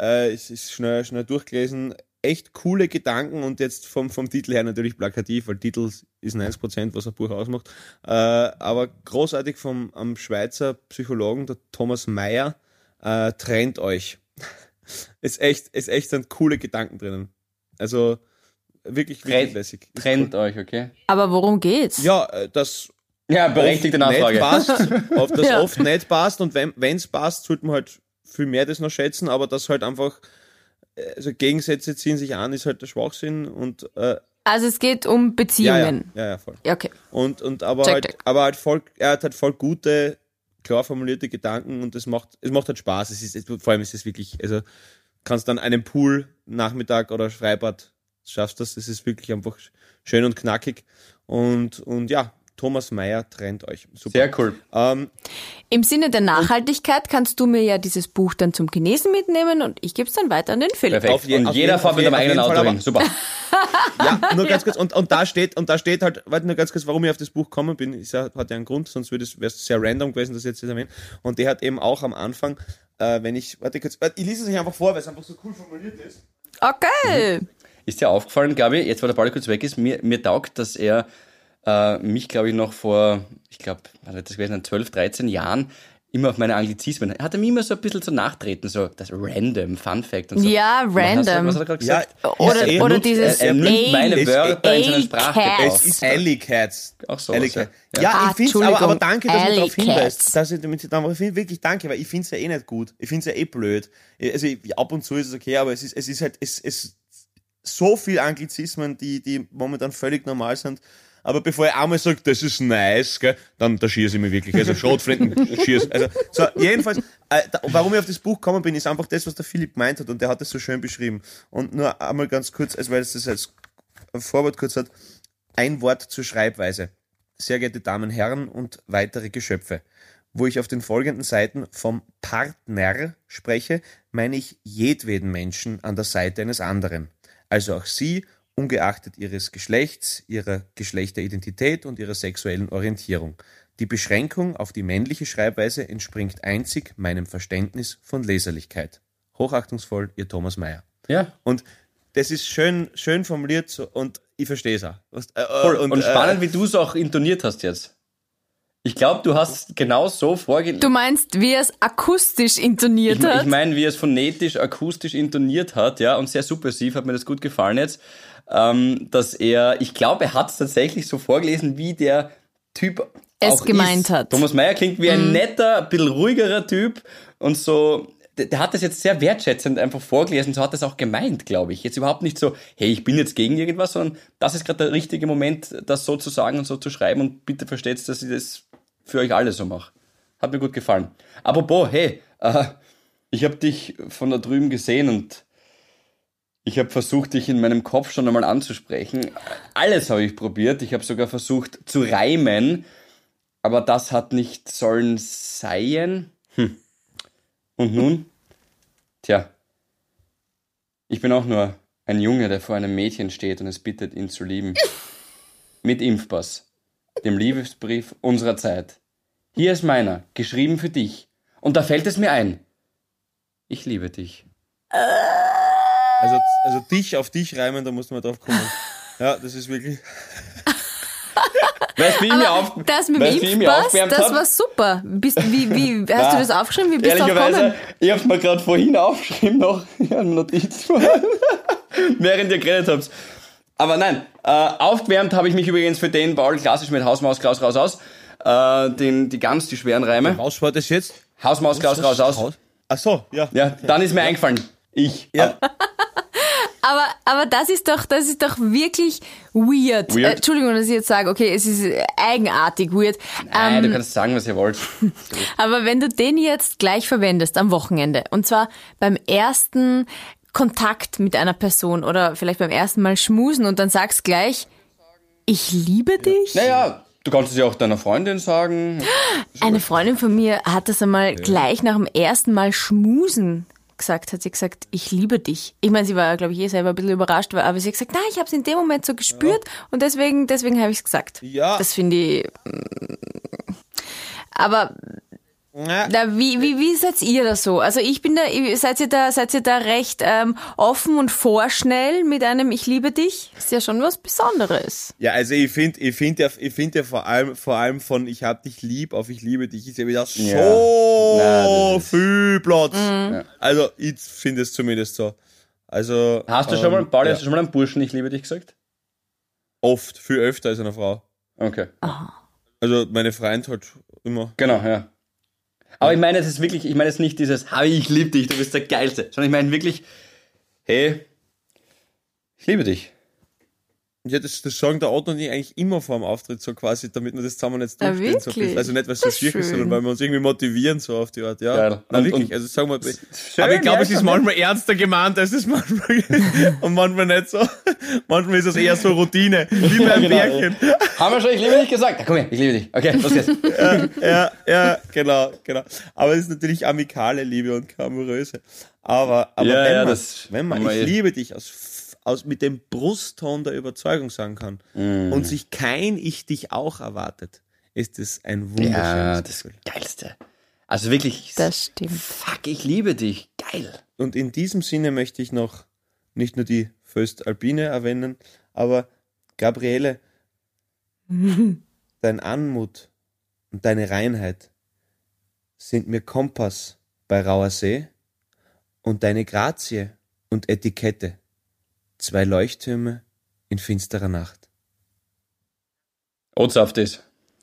äh, es ist schnell, schnell durchgelesen, echt coole Gedanken und jetzt vom, vom Titel her natürlich plakativ, weil Titel ist 90%, was ein Buch ausmacht, äh, aber großartig vom am Schweizer Psychologen, der Thomas Mayer, äh, trennt euch. ist echt, ist echt sind coole Gedanken drinnen. Also wirklich, wirklich Trennt, lässig. Ist trennt euch, okay? Aber worum geht's? ja, äh, das Ja, berechtigte Nachfrage. nicht passt, auf das Ja. oft nicht passt und wenn es passt, sollte man halt viel mehr das noch schätzen, aber das halt einfach, also Gegensätze ziehen sich an, ist halt der Schwachsinn und äh, Also es geht um ja, ja, Beziehungen. ja, ja, voll. Ja, okay. Und, und aber Check, halt, check. aber halt voll, er hat halt voll gute, klar formulierte Gedanken und es macht, es macht halt Spaß. Es ist, es, vor allem ist es wirklich, also kannst dann einen Pool Nachmittag oder Freibad schaffst das. Es ist wirklich einfach schön und knackig und, und ja, Thomas Mayer trennt euch. Super. Sehr cool. Ähm, Im Sinne der Nachhaltigkeit kannst du mir ja dieses Buch dann zum Genesen mitnehmen und ich gebe es dann weiter an den Philipp. Perfekt. Auf je- und auf jeder jeden- fährt mit je- einem auf eigenen Auto hin. Super. Ja, nur ganz kurz. Und, und da steht, und da steht halt, warte nur ganz kurz, warum ich auf das Buch gekommen bin, ist ja, hat ja einen Grund, sonst wäre es sehr random gewesen, das jetzt zu erwähnen. Und der hat eben auch am Anfang, äh, wenn ich, warte kurz, ich lese es euch einfach vor, weil es einfach so cool formuliert ist. Okay. Ist dir aufgefallen, glaube ich, jetzt wo der Ball kurz weg ist, mir, mir taugt, dass er äh, mich, glaube ich, noch vor, ich glaube, was das gewesen, 12, 13 Jahren immer auf meine Anglizismen, er hatte mir immer so ein bisschen so nachtreten, so das Random, Fun Fact und so. Ja, Was random. Was hat er gerade gesagt? Oder, er oder nutzt- dieses er nimmt Ey, meine Wörter in seiner Sprache. Es ist Alley Cats. Auch sowas, Alley ja. Ja, Ah, ich finde aber, aber danke, dass du darauf hinweist. Dass ich damit darauf hin, wirklich danke, weil ich finde es ja eh nicht gut. Ich finde es ja eh blöd. Also ich, ab und zu ist es okay, aber es ist, es ist halt, es, es so viel Anglizismen, die, die momentan völlig normal sind. Aber bevor ich einmal sage, das ist nice, gell, dann da schieße ich mich wirklich. Also Schrotflinten schieß. Also, so, jedenfalls, äh, da, warum ich auf das Buch gekommen bin, ist einfach das, was der Philipp gemeint hat und der hat das so schön beschrieben. Und nur einmal ganz kurz, also weil es das als Vorwort kurz hat, ein Wort zur Schreibweise. Sehr geehrte Damen und Herren und weitere Geschöpfe. Wo ich auf den folgenden Seiten vom Partner spreche, meine ich jedweden Menschen an der Seite eines anderen. Also auch Sie, ungeachtet Ihres Geschlechts, Ihrer Geschlechteridentität und Ihrer sexuellen Orientierung. Die Beschränkung auf die männliche Schreibweise entspringt einzig meinem Verständnis von Leserlichkeit. Hochachtungsvoll, Ihr Thomas Mayer. Ja. Und das ist schön, schön formuliert so, und ich verstehe es auch. Was- äh, äh, Voll. Und, spannend, äh, wie du es auch intoniert hast jetzt. Ich glaube, du hast genau so vorgelesen. Du meinst, wie er es akustisch intoniert Ich, hat? ich meine, wie er es phonetisch, akustisch intoniert hat, ja, und sehr subversiv, hat mir das gut gefallen jetzt, ähm, dass er, ich glaube, er hat es tatsächlich so vorgelesen, wie der Typ Es auch gemeint ist. hat. Thomas Mayer klingt wie ein netter, ein bisschen ruhigerer Typ und so, der, der hat das jetzt sehr wertschätzend einfach vorgelesen, so hat es auch gemeint, glaube ich. Jetzt überhaupt nicht so, hey, ich bin jetzt gegen irgendwas, sondern das ist gerade der richtige Moment, das so zu sagen und so zu schreiben und bitte versteht, dass ich das für euch alle so mache. Hat mir gut gefallen. Apropos, hey, äh, ich habe dich von da drüben gesehen und ich habe versucht, dich in meinem Kopf schon einmal anzusprechen. Alles habe ich probiert. Ich habe sogar versucht zu reimen, aber das hat nicht sollen sein. Hm. Und nun? Tja, ich bin auch nur ein Junge, der vor einem Mädchen steht und es bittet, ihn zu lieben. Mit Impfpass, dem Liebesbrief unserer Zeit. Hier ist meiner, geschrieben für dich. Und da fällt es mir ein. Ich liebe dich. Also, also dich auf dich reimen, da muss man drauf kommen. Ja, das ist wirklich. Weißt du, wie ich mir auf, Das mit dem weißt, mir Impfpass, aufgewärmt das hab? war super. Bist, wie, wie, hast du das aufgeschrieben? Wie bist du Ehrlicherweise, gekommen? ich hab's mir gerade vorhin aufgeschrieben noch. Ich habe eine Notiz während ihr geredet habt. Aber nein, äh, aufgewärmt habe ich mich übrigens für den Paul klassisch mit Hausmaus, Klaus, raus, aus. Äh, den, die ganz, die schweren Reime. Was war das jetzt? Hausmaus, Klaus, raus, aus. Ach so, ja. Ja, dann ist mir eingefallen. Ich. Ja. Aber, aber das ist doch, das ist doch wirklich weird. Weird? Äh, Entschuldigung, dass ich jetzt sage, okay, es ist eigenartig weird. Nein, Ähm, du kannst sagen, was ihr wollt. Aber wenn du den jetzt gleich verwendest am Wochenende, und zwar beim ersten Kontakt mit einer Person oder vielleicht beim ersten Mal schmusen und dann sagst gleich, ich liebe dich. Naja, du kannst es ja auch deiner Freundin sagen. Eine Freundin von mir hat das einmal gleich nach dem ersten Mal schmusen gesagt, hat sie gesagt, ich liebe dich. Ich meine, sie war, glaube ich, eh selber ein bisschen überrascht, aber sie hat gesagt, nein, ich habe es in dem Moment so gespürt und deswegen, deswegen habe ich es gesagt. Ja. Das finde ich. mm. Aber Na, wie, wie, wie seid ihr da so? Also ich bin da, seid ihr da, seid ihr da recht ähm, offen und vorschnell mit einem Ich liebe dich? Ist ja schon was Besonderes. Ja, also ich finde, ich finde ja, ich finde ja vor allem, vor allem von ich hab dich lieb auf ich liebe dich ist ja wieder so Na, das ist- viel Platz. Mhm. Also ich finde es zumindest so. Also Hast du schon mal, ähm, Pauli, ja, hast du schon mal einem Burschen Ich liebe dich gesagt? oft, viel öfter als einer Frau. Okay. Also meine Freund halt immer. Genau, ja. Aber ich meine, es ist wirklich, ich meine jetzt nicht dieses, hey, ich liebe dich, du bist der Geilste, sondern ich meine wirklich, hey, ich liebe dich. Ja, das, das sagen der Otto und ich eigentlich immer vor dem Auftritt so quasi, damit wir das zusammen jetzt Ah, durchstehen. so wirklich? bisschen. also nicht, weil es so Das ist sondern weil wir uns irgendwie motivieren so auf die Art. Ja, Geil. Na, Und- wirklich. und- also sagen wir, Schön, aber ich glaube, ja, es ist manchmal ernster gemeint, als es manchmal und manchmal nicht so. Manchmal ist es eher so Routine, wie beim genau. Märchen. Haben wir schon, ich liebe dich gesagt? Ja, komm her, ich liebe dich. Okay, los geht's. Ja, ja, genau, genau. Aber es ist natürlich amikale Liebe und keine amoröse. Aber, aber Ja, wenn, ja, man, das wenn man ich eh. liebe dich aus, aus, mit dem Brustton der Überzeugung sagen kann Mm. und sich kein Ich dich auch erwartet, ist es ein wunderschönes Ja, das Gefühl. Geilste. Also wirklich, Das stimmt. fuck, ich liebe dich. Geil. Und in diesem Sinne möchte ich noch nicht nur die Föst Alpine erwähnen, aber Gabriele, dein Anmut und deine Reinheit sind mir Kompass bei rauer See und deine Grazie und Etikette zwei Leuchttürme in finsterer Nacht. Ozaft ist.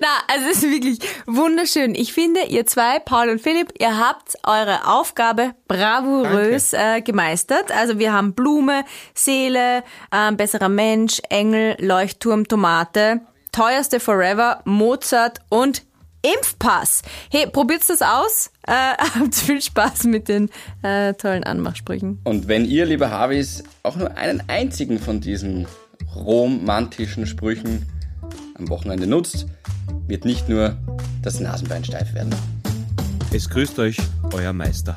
Na, also es ist wirklich wunderschön. Ich finde, ihr zwei, Paul und Philipp, ihr habt eure Aufgabe bravourös äh, gemeistert. Also wir haben Blume, Seele, ähm, besserer Mensch, Engel, Leuchtturm, Tomate, teuerste Forever, Mozart und Impfpass. Hey, probiert's das aus. Äh, habt viel Spaß mit den äh, tollen Anmachsprüchen. Und wenn ihr, liebe Harvis, auch nur einen einzigen von diesen romantischen Sprüchen am Wochenende nutzt, wird nicht nur das Nasenbein steif werden. Es grüßt euch, euer Meister.